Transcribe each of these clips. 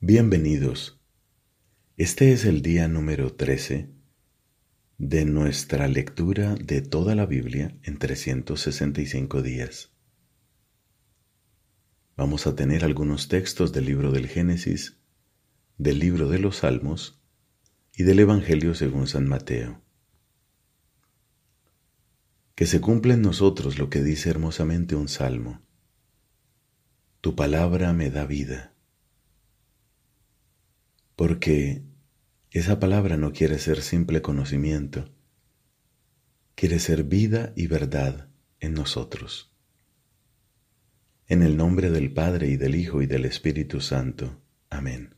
Bienvenidos. Este es el día número 13 de nuestra lectura de toda la Biblia en 365 días. Vamos a tener algunos textos del libro del Génesis, del libro de los Salmos y del Evangelio según San Mateo. Que se cumpla en nosotros lo que dice hermosamente un salmo. Tu palabra me da vida porque esa palabra no quiere ser simple conocimiento, quiere ser vida y verdad en nosotros. En el nombre del Padre y del Hijo y del Espíritu Santo. Amén.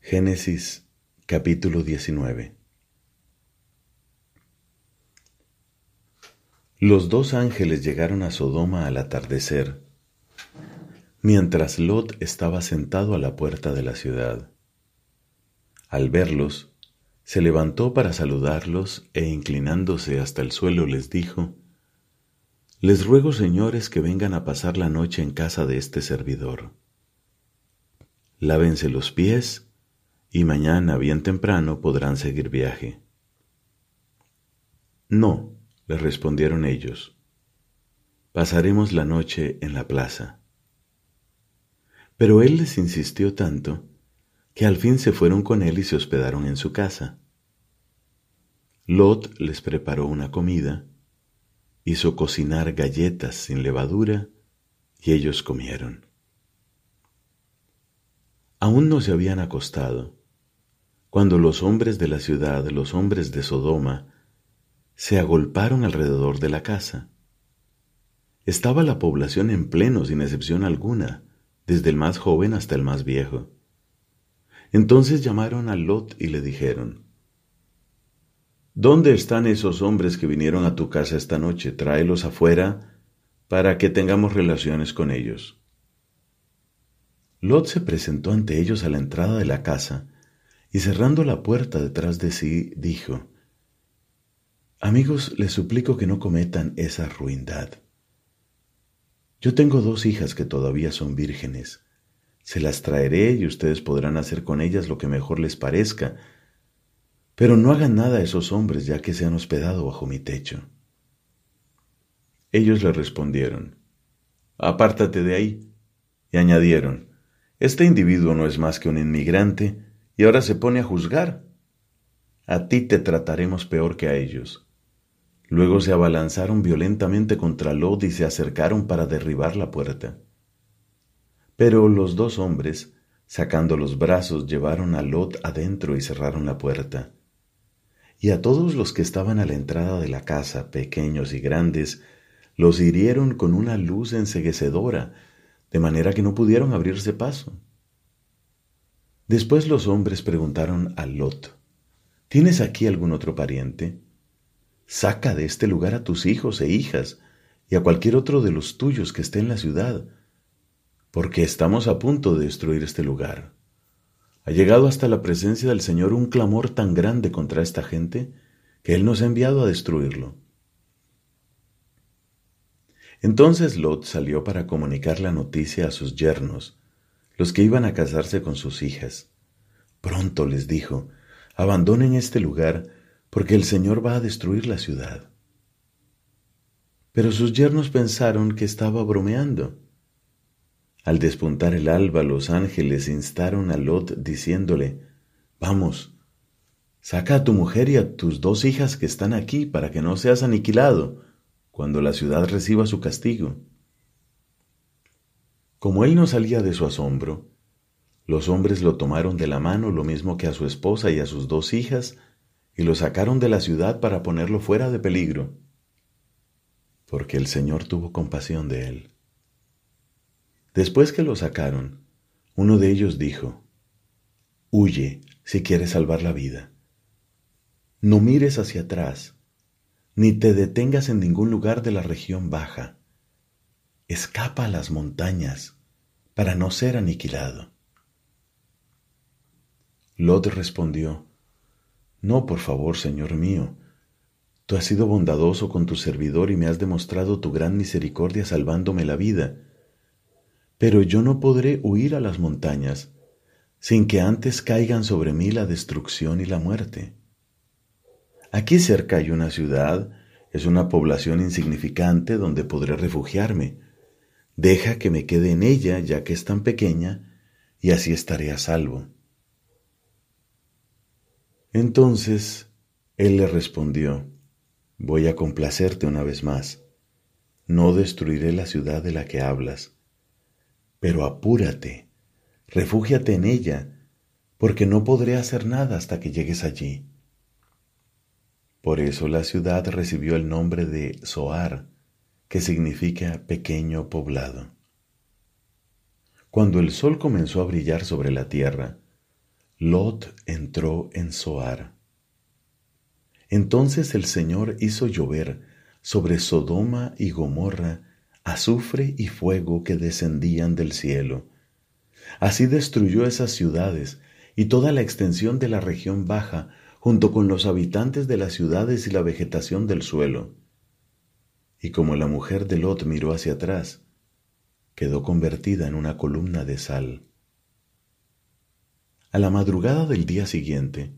Génesis capítulo 19 Los dos ángeles llegaron a Sodoma al atardecer mientras Lot estaba sentado a la puerta de la ciudad. Al verlos, se levantó para saludarlos e inclinándose hasta el suelo les dijo, Les ruego, señores, que vengan a pasar la noche en casa de este servidor. Lávense los pies y mañana bien temprano podrán seguir viaje. No, le respondieron ellos, pasaremos la noche en la plaza. Pero él les insistió tanto que al fin se fueron con él y se hospedaron en su casa. Lot les preparó una comida, hizo cocinar galletas sin levadura y ellos comieron. Aún no se habían acostado cuando los hombres de la ciudad, los hombres de Sodoma, se agolparon alrededor de la casa. Estaba la población en pleno sin excepción alguna desde el más joven hasta el más viejo. Entonces llamaron a Lot y le dijeron, ¿Dónde están esos hombres que vinieron a tu casa esta noche? Tráelos afuera para que tengamos relaciones con ellos. Lot se presentó ante ellos a la entrada de la casa y cerrando la puerta detrás de sí, dijo, Amigos, les suplico que no cometan esa ruindad. Yo tengo dos hijas que todavía son vírgenes. Se las traeré y ustedes podrán hacer con ellas lo que mejor les parezca. Pero no hagan nada a esos hombres ya que se han hospedado bajo mi techo. Ellos le respondieron, Apártate de ahí. Y añadieron, Este individuo no es más que un inmigrante y ahora se pone a juzgar. A ti te trataremos peor que a ellos. Luego se abalanzaron violentamente contra Lot y se acercaron para derribar la puerta. Pero los dos hombres, sacando los brazos, llevaron a Lot adentro y cerraron la puerta. Y a todos los que estaban a la entrada de la casa, pequeños y grandes, los hirieron con una luz enseguecedora, de manera que no pudieron abrirse paso. Después los hombres preguntaron a Lot, ¿Tienes aquí algún otro pariente? Saca de este lugar a tus hijos e hijas y a cualquier otro de los tuyos que esté en la ciudad, porque estamos a punto de destruir este lugar. Ha llegado hasta la presencia del Señor un clamor tan grande contra esta gente que Él nos ha enviado a destruirlo. Entonces Lot salió para comunicar la noticia a sus yernos, los que iban a casarse con sus hijas. Pronto les dijo, abandonen este lugar porque el Señor va a destruir la ciudad. Pero sus yernos pensaron que estaba bromeando. Al despuntar el alba, los ángeles instaron a Lot diciéndole, Vamos, saca a tu mujer y a tus dos hijas que están aquí para que no seas aniquilado cuando la ciudad reciba su castigo. Como él no salía de su asombro, los hombres lo tomaron de la mano lo mismo que a su esposa y a sus dos hijas, y lo sacaron de la ciudad para ponerlo fuera de peligro, porque el Señor tuvo compasión de él. Después que lo sacaron, uno de ellos dijo, Huye si quieres salvar la vida. No mires hacia atrás, ni te detengas en ningún lugar de la región baja. Escapa a las montañas para no ser aniquilado. Lot respondió, no, por favor, Señor mío. Tú has sido bondadoso con tu servidor y me has demostrado tu gran misericordia salvándome la vida. pero yo no podré huir a las montañas sin que antes caigan sobre mí la destrucción y la muerte. Aquí cerca hay una ciudad, es una población insignificante donde podré refugiarme. Deja que me quede en ella, ya que es tan pequeña, y así estaré a salvo. Entonces él le respondió, Voy a complacerte una vez más. No destruiré la ciudad de la que hablas pero apúrate, refúgiate en ella, porque no podré hacer nada hasta que llegues allí. Por eso la ciudad recibió el nombre de Zoar, que significa pequeño poblado. Cuando el sol comenzó a brillar sobre la tierra, Lot entró en Zoar. Entonces el Señor hizo llover sobre Sodoma y Gomorra azufre y fuego que descendían del cielo. Así destruyó esas ciudades y toda la extensión de la región baja, junto con los habitantes de las ciudades y la vegetación del suelo. Y como la mujer de Lot miró hacia atrás, quedó convertida en una columna de sal. A la madrugada del día siguiente,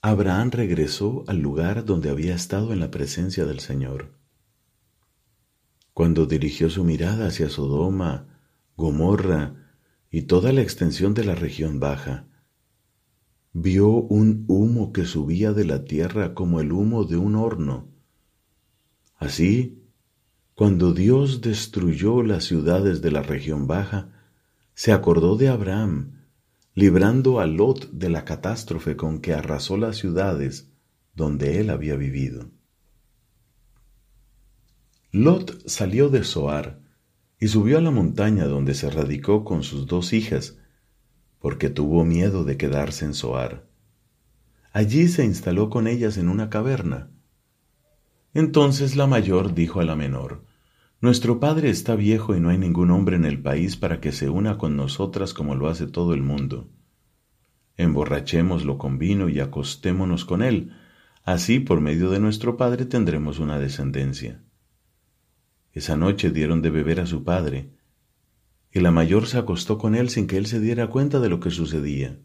Abraham regresó al lugar donde había estado en la presencia del Señor. Cuando dirigió su mirada hacia Sodoma, Gomorra y toda la extensión de la región baja, vio un humo que subía de la tierra como el humo de un horno. Así, cuando Dios destruyó las ciudades de la región baja, se acordó de Abraham, librando a Lot de la catástrofe con que arrasó las ciudades donde él había vivido. Lot salió de Zoar y subió a la montaña donde se radicó con sus dos hijas, porque tuvo miedo de quedarse en Zoar. Allí se instaló con ellas en una caverna. Entonces la mayor dijo a la menor, Nuestro padre está viejo y no hay ningún hombre en el país para que se una con nosotras como lo hace todo el mundo. Emborrachémoslo con vino y acostémonos con él, así por medio de nuestro padre tendremos una descendencia. Esa noche dieron de beber a su padre, y la mayor se acostó con él sin que él se diera cuenta de lo que sucedía.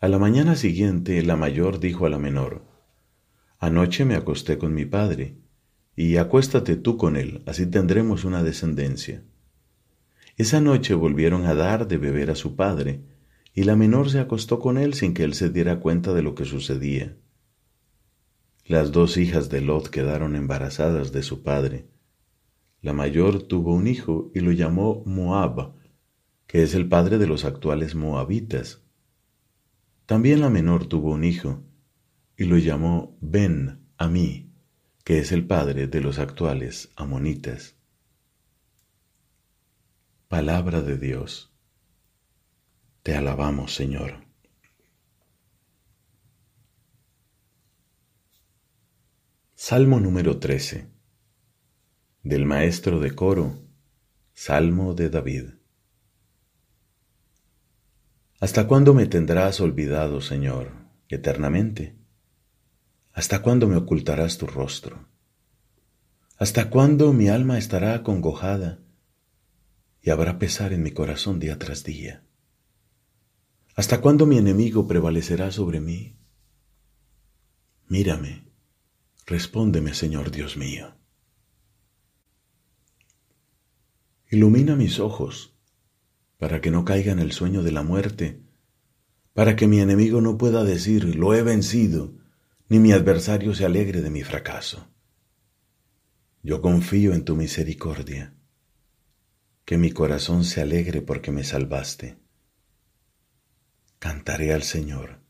A la mañana siguiente la mayor dijo a la menor, Anoche me acosté con mi padre, y acuéstate tú con él, así tendremos una descendencia. Esa noche volvieron a dar de beber a su padre, y la menor se acostó con él sin que él se diera cuenta de lo que sucedía. Las dos hijas de Lot quedaron embarazadas de su padre, la mayor tuvo un hijo y lo llamó Moab, que es el padre de los actuales moabitas. También la menor tuvo un hijo y lo llamó Ben Amí, que es el padre de los actuales amonitas. Palabra de Dios. Te alabamos, Señor. Salmo número 13 del maestro de coro, Salmo de David. ¿Hasta cuándo me tendrás olvidado, Señor, eternamente? ¿Hasta cuándo me ocultarás tu rostro? ¿Hasta cuándo mi alma estará acongojada y habrá pesar en mi corazón día tras día? ¿Hasta cuándo mi enemigo prevalecerá sobre mí? Mírame, respóndeme, Señor Dios mío. Ilumina mis ojos, para que no caiga en el sueño de la muerte, para que mi enemigo no pueda decir, lo he vencido, ni mi adversario se alegre de mi fracaso. Yo confío en tu misericordia, que mi corazón se alegre porque me salvaste. Cantaré al Señor,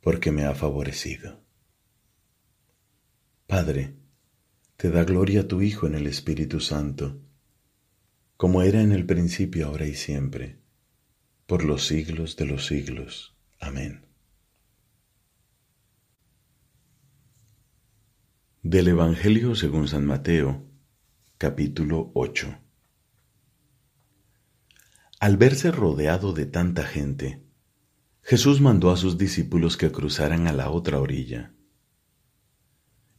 porque me ha favorecido. Padre, te da gloria tu Hijo en el Espíritu Santo como era en el principio, ahora y siempre, por los siglos de los siglos. Amén. Del Evangelio según San Mateo, capítulo 8. Al verse rodeado de tanta gente, Jesús mandó a sus discípulos que cruzaran a la otra orilla.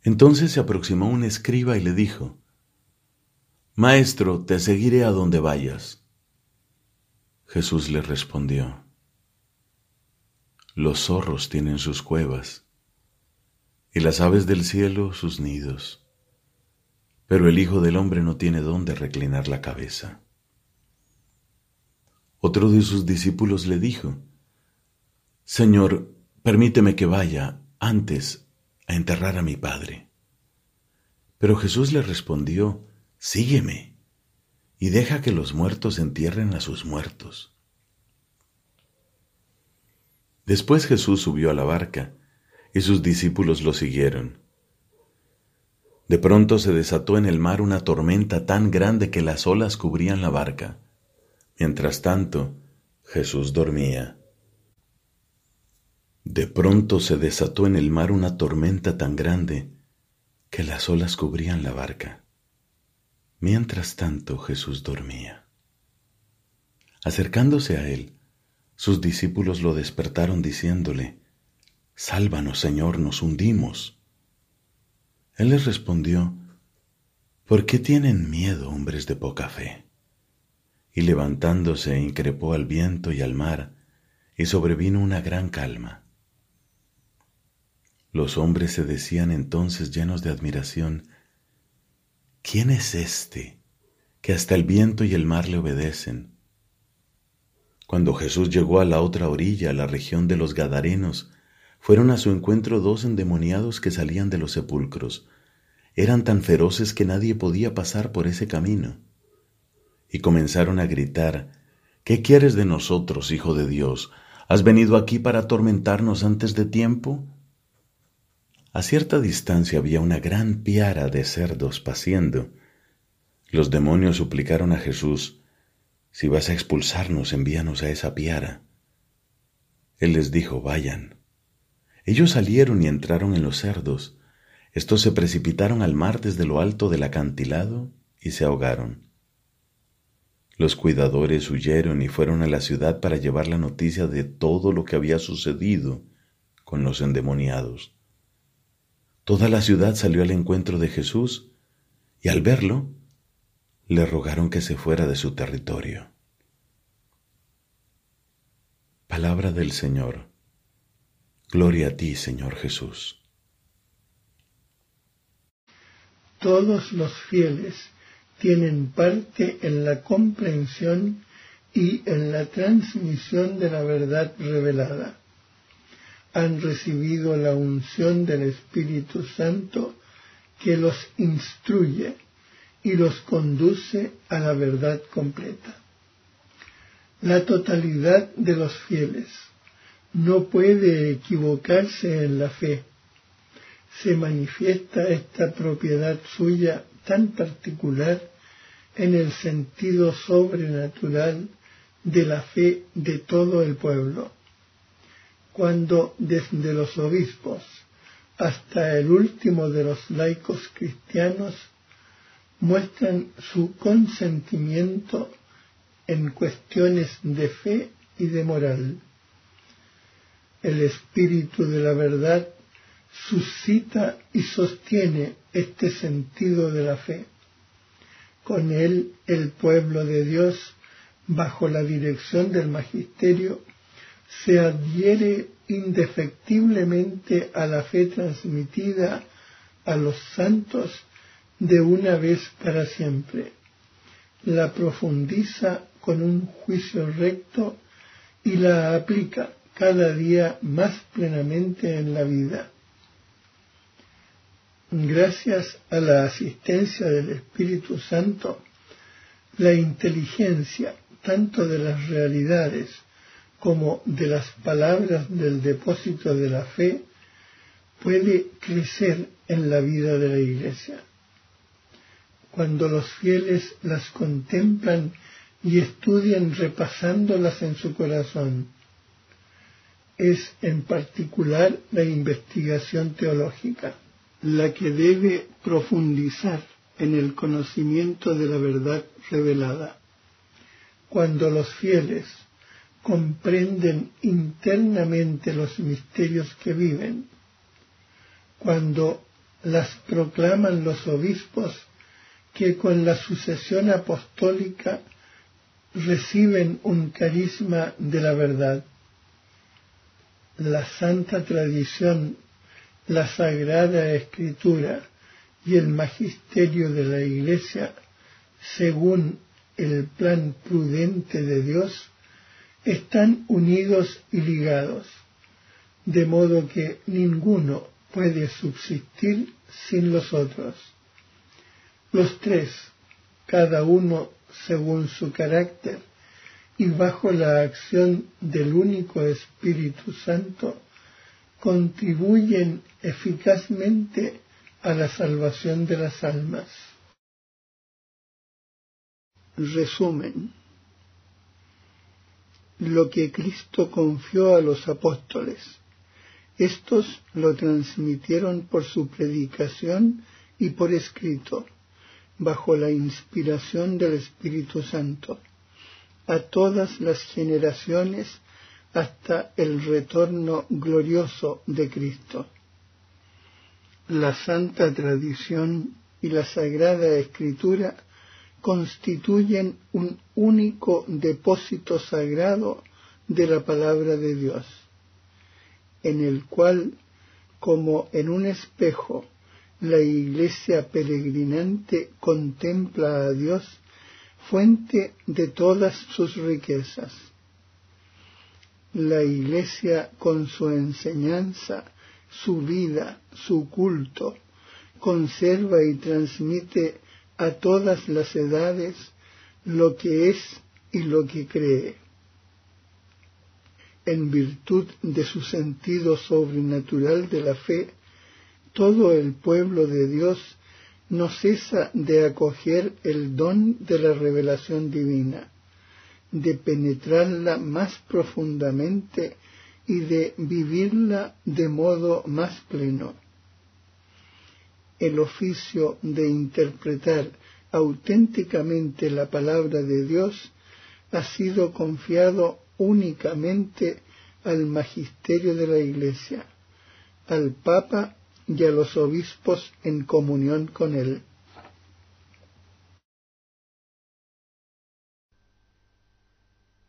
Entonces se aproximó un escriba y le dijo, Maestro, te seguiré a donde vayas. Jesús le respondió, Los zorros tienen sus cuevas y las aves del cielo sus nidos, pero el Hijo del Hombre no tiene dónde reclinar la cabeza. Otro de sus discípulos le dijo, Señor, permíteme que vaya antes a enterrar a mi Padre. Pero Jesús le respondió, Sígueme y deja que los muertos entierren a sus muertos. Después Jesús subió a la barca y sus discípulos lo siguieron. De pronto se desató en el mar una tormenta tan grande que las olas cubrían la barca. Mientras tanto, Jesús dormía. De pronto se desató en el mar una tormenta tan grande que las olas cubrían la barca. Mientras tanto Jesús dormía. Acercándose a él, sus discípulos lo despertaron diciéndole, Sálvanos, Señor, nos hundimos. Él les respondió, ¿por qué tienen miedo, hombres de poca fe? Y levantándose increpó al viento y al mar, y sobrevino una gran calma. Los hombres se decían entonces llenos de admiración, ¿quién es este que hasta el viento y el mar le obedecen? Cuando Jesús llegó a la otra orilla, a la región de los Gadarenos, fueron a su encuentro dos endemoniados que salían de los sepulcros. Eran tan feroces que nadie podía pasar por ese camino. Y comenzaron a gritar, ¿Qué quieres de nosotros, Hijo de Dios? ¿Has venido aquí para atormentarnos antes de tiempo? A cierta distancia había una gran piara de cerdos paciendo. Los demonios suplicaron a Jesús, Si vas a expulsarnos, envíanos a esa piara. Él les dijo, Vayan. Ellos salieron y entraron en los cerdos. Estos se precipitaron al mar desde lo alto del acantilado y se ahogaron. Los cuidadores huyeron y fueron a la ciudad para llevar la noticia de todo lo que había sucedido con los endemoniados. Toda la ciudad salió al encuentro de Jesús y al verlo le rogaron que se fuera de su territorio. Palabra del Señor. Gloria a ti, Señor Jesús. Todos los fieles tienen parte en la comprensión y en la transmisión de la verdad revelada han recibido la unción del Espíritu Santo que los instruye y los conduce a la verdad completa. La totalidad de los fieles no puede equivocarse en la fe. Se manifiesta esta propiedad suya tan particular en el sentido sobrenatural de la fe de todo el pueblo cuando desde los obispos hasta el último de los laicos cristianos muestran su consentimiento en cuestiones de fe y de moral. El espíritu de la verdad suscita y sostiene este sentido de la fe. Con él el pueblo de Dios, bajo la dirección del magisterio, se adhiere indefectiblemente a la fe transmitida a los santos de una vez para siempre. La profundiza con un juicio recto y la aplica cada día más plenamente en la vida. Gracias a la asistencia del Espíritu Santo, la inteligencia tanto de las realidades como de las palabras del depósito de la fe puede crecer en la vida de la Iglesia. Cuando los fieles las contemplan y estudian repasándolas en su corazón, es en particular la investigación teológica la que debe profundizar en el conocimiento de la verdad revelada. Cuando los fieles comprenden internamente los misterios que viven. Cuando las proclaman los obispos que con la sucesión apostólica reciben un carisma de la verdad. La santa tradición, la sagrada escritura y el magisterio de la Iglesia, según el plan prudente de Dios, están unidos y ligados, de modo que ninguno puede subsistir sin los otros. Los tres, cada uno según su carácter y bajo la acción del único Espíritu Santo, contribuyen eficazmente a la salvación de las almas. Resumen. Lo que Cristo confió a los apóstoles. Estos lo transmitieron por su predicación y por escrito bajo la inspiración del Espíritu Santo, a todas las generaciones hasta el retorno glorioso de Cristo. La santa tradición y la sagrada escritura constituyen un único depósito sagrado de la palabra de Dios, en el cual, como en un espejo, la iglesia peregrinante contempla a Dios, fuente de todas sus riquezas. La iglesia con su enseñanza, su vida, su culto, conserva y transmite a todas las edades lo que es y lo que cree. En virtud de su sentido sobrenatural de la fe, todo el pueblo de Dios no cesa de acoger el don de la revelación divina, de penetrarla más profundamente y de vivirla de modo más pleno. El oficio de interpretar auténticamente la palabra de Dios ha sido confiado únicamente al magisterio de la Iglesia, al Papa y a los obispos en comunión con él.